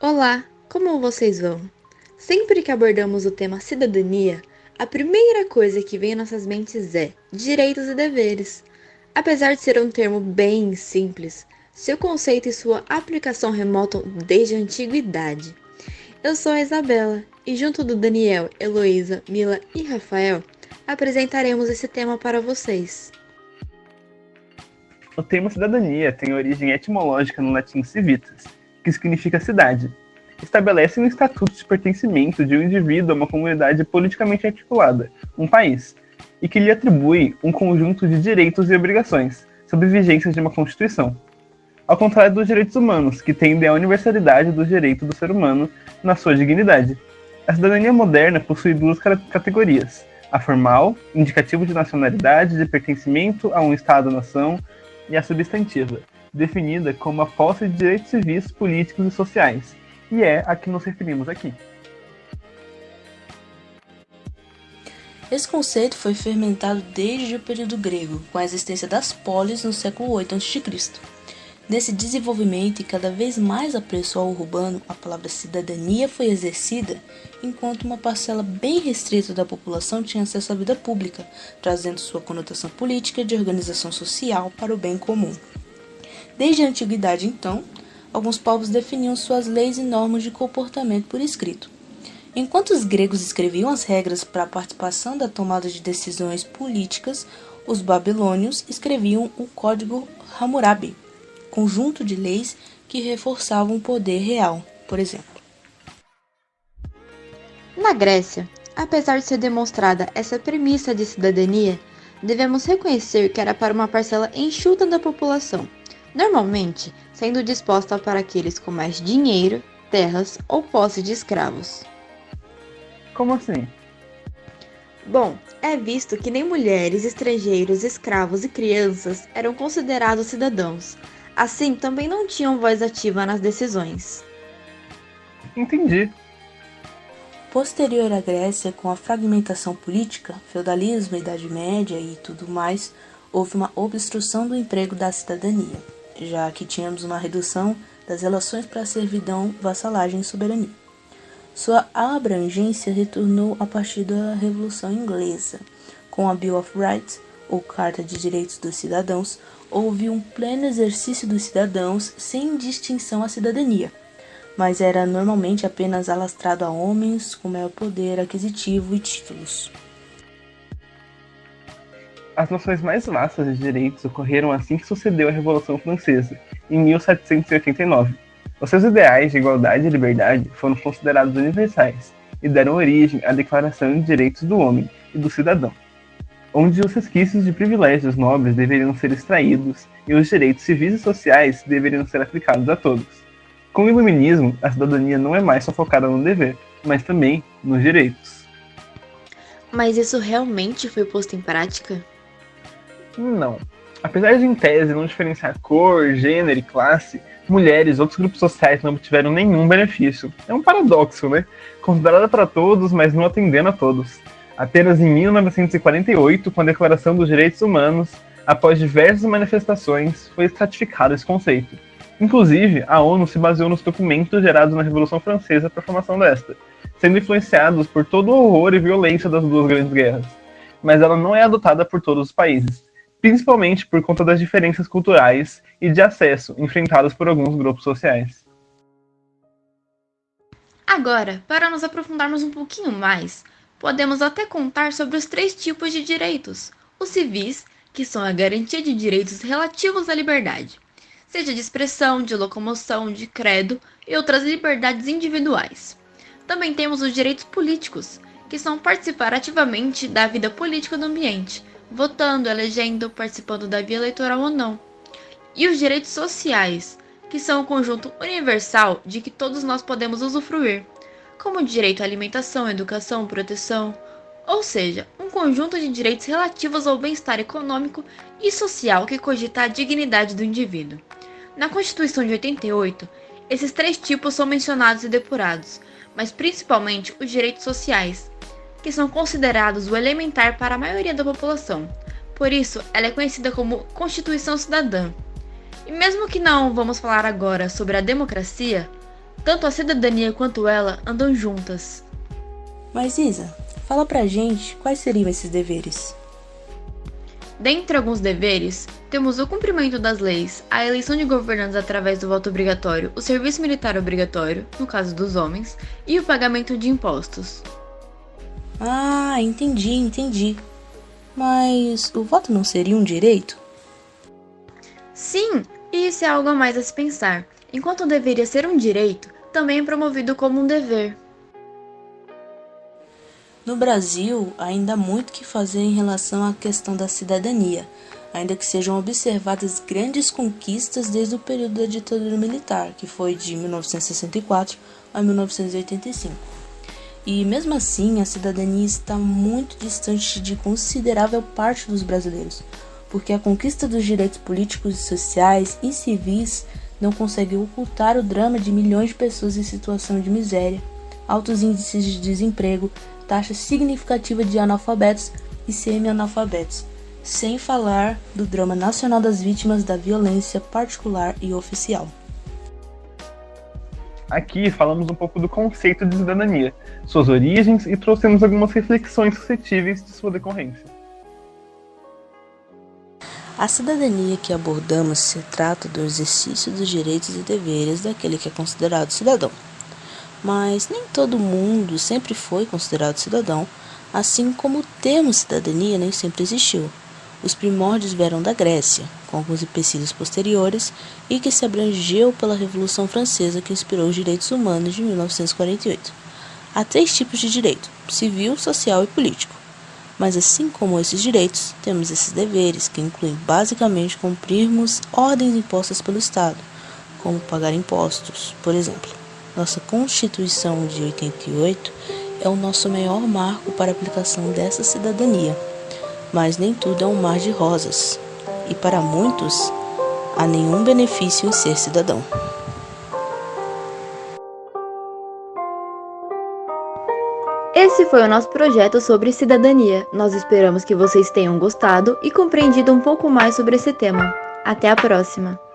Olá, como vocês vão? Sempre que abordamos o tema cidadania, a primeira coisa que vem em nossas mentes é direitos e deveres. Apesar de ser um termo bem simples, seu conceito e sua aplicação remontam desde a antiguidade. Eu sou a Isabela e, junto do Daniel, Heloísa, Mila e Rafael, apresentaremos esse tema para vocês. O termo cidadania tem origem etimológica no latim civitas, que significa cidade. Estabelece um estatuto de pertencimento de um indivíduo a uma comunidade politicamente articulada, um país, e que lhe atribui um conjunto de direitos e obrigações, sob vigência de uma Constituição. Ao contrário dos direitos humanos, que tendem à universalidade dos direitos do ser humano na sua dignidade. A cidadania moderna possui duas categorias: a formal, indicativo de nacionalidade, de pertencimento a um Estado-nação, e a substantiva, definida como a posse de direitos civis, políticos e sociais, e é a que nos referimos aqui. Esse conceito foi fermentado desde o período grego, com a existência das polis no século 8 a.C. Nesse desenvolvimento e cada vez mais apreço ao urbano, a palavra cidadania foi exercida, enquanto uma parcela bem restrita da população tinha acesso à vida pública, trazendo sua conotação política de organização social para o bem comum. Desde a antiguidade, então, alguns povos definiam suas leis e normas de comportamento por escrito. Enquanto os gregos escreviam as regras para a participação da tomada de decisões políticas, os babilônios escreviam o Código Hammurabi, conjunto de leis que reforçavam o poder real, por exemplo. Na Grécia, apesar de ser demonstrada essa premissa de cidadania, devemos reconhecer que era para uma parcela enxuta da população, normalmente sendo disposta para aqueles com mais dinheiro, terras ou posse de escravos. Como assim? Bom, é visto que nem mulheres, estrangeiros, escravos e crianças eram considerados cidadãos. Assim, também não tinham voz ativa nas decisões. Entendi. Posterior à Grécia, com a fragmentação política, feudalismo, Idade Média e tudo mais, houve uma obstrução do emprego da cidadania já que tínhamos uma redução das relações para servidão, vassalagem e soberania. Sua abrangência retornou a partir da Revolução Inglesa. Com a Bill of Rights, ou Carta de Direitos dos Cidadãos, houve um pleno exercício dos cidadãos sem distinção à cidadania, mas era normalmente apenas alastrado a homens com maior poder aquisitivo e títulos. As noções mais vastas de direitos ocorreram assim que sucedeu a Revolução Francesa, em 1789. Os seus ideais de igualdade e liberdade foram considerados universais e deram origem à Declaração de Direitos do Homem e do Cidadão, onde os resquícios de privilégios nobres deveriam ser extraídos e os direitos civis e sociais deveriam ser aplicados a todos. Com o Iluminismo, a cidadania não é mais só focada no dever, mas também nos direitos. Mas isso realmente foi posto em prática? Não. Apesar de, em tese, não diferenciar cor, gênero e classe, mulheres e outros grupos sociais não obtiveram nenhum benefício. É um paradoxo, né? Considerada para todos, mas não atendendo a todos. Apenas em 1948, com a Declaração dos Direitos Humanos, após diversas manifestações, foi estratificado esse conceito. Inclusive, a ONU se baseou nos documentos gerados na Revolução Francesa para a formação desta, sendo influenciados por todo o horror e violência das duas grandes guerras. Mas ela não é adotada por todos os países principalmente por conta das diferenças culturais e de acesso enfrentadas por alguns grupos sociais. Agora, para nos aprofundarmos um pouquinho mais, podemos até contar sobre os três tipos de direitos: os civis, que são a garantia de direitos relativos à liberdade, seja de expressão, de locomoção, de credo e outras liberdades individuais. Também temos os direitos políticos, que são participar ativamente da vida política do ambiente, votando, elegendo, participando da via eleitoral ou não. E os direitos sociais, que são o conjunto universal de que todos nós podemos usufruir, como direito à alimentação, educação, proteção, ou seja, um conjunto de direitos relativos ao bem-estar econômico e social que cogita a dignidade do indivíduo. Na Constituição de 88, esses três tipos são mencionados e depurados, mas principalmente os direitos sociais, que são considerados o elementar para a maioria da população. Por isso, ela é conhecida como Constituição Cidadã. E mesmo que não vamos falar agora sobre a democracia, Tanto a cidadania quanto ela andam juntas. Mas Isa, fala pra gente quais seriam esses deveres. Dentre alguns deveres, temos o cumprimento das leis, a eleição de governantes através do voto obrigatório, o serviço militar obrigatório, no caso dos homens, e o pagamento de impostos. Ah, entendi, entendi. Mas o voto não seria um direito? Sim, e isso é algo a mais a se pensar. Enquanto deveria ser um direito, também é promovido como um dever. No Brasil, ainda há muito que fazer em relação à questão da cidadania, ainda que sejam observadas grandes conquistas desde o período da ditadura militar, que foi de 1964 a 1985. E mesmo assim, a cidadania está muito distante de considerável parte dos brasileiros, porque a conquista dos direitos políticos e sociais e civis não consegue ocultar o drama de milhões de pessoas em situação de miséria, altos índices de desemprego, taxa significativa de analfabetos e semi-analfabetos, sem falar do drama nacional das vítimas da violência particular e oficial. Aqui falamos um pouco do conceito de cidadania, suas origens e trouxemos algumas reflexões suscetíveis de sua decorrência. A cidadania que abordamos se trata do exercício dos direitos e deveres daquele que é considerado cidadão mas nem todo mundo sempre foi considerado cidadão, assim como o termo cidadania nem sempre existiu. Os primórdios vieram da Grécia, com alguns empecilhos posteriores, e que se abrangeu pela Revolução Francesa que inspirou os direitos humanos de 1948. Há três tipos de direito: civil, social e político. Mas assim como esses direitos, temos esses deveres, que incluem basicamente cumprirmos ordens impostas pelo Estado, como pagar impostos, por exemplo. Nossa Constituição de 88 é o nosso maior marco para a aplicação dessa cidadania. Mas nem tudo é um mar de rosas, e para muitos, há nenhum benefício em ser cidadão. Esse foi o nosso projeto sobre cidadania. Nós esperamos que vocês tenham gostado e compreendido um pouco mais sobre esse tema. Até a próxima!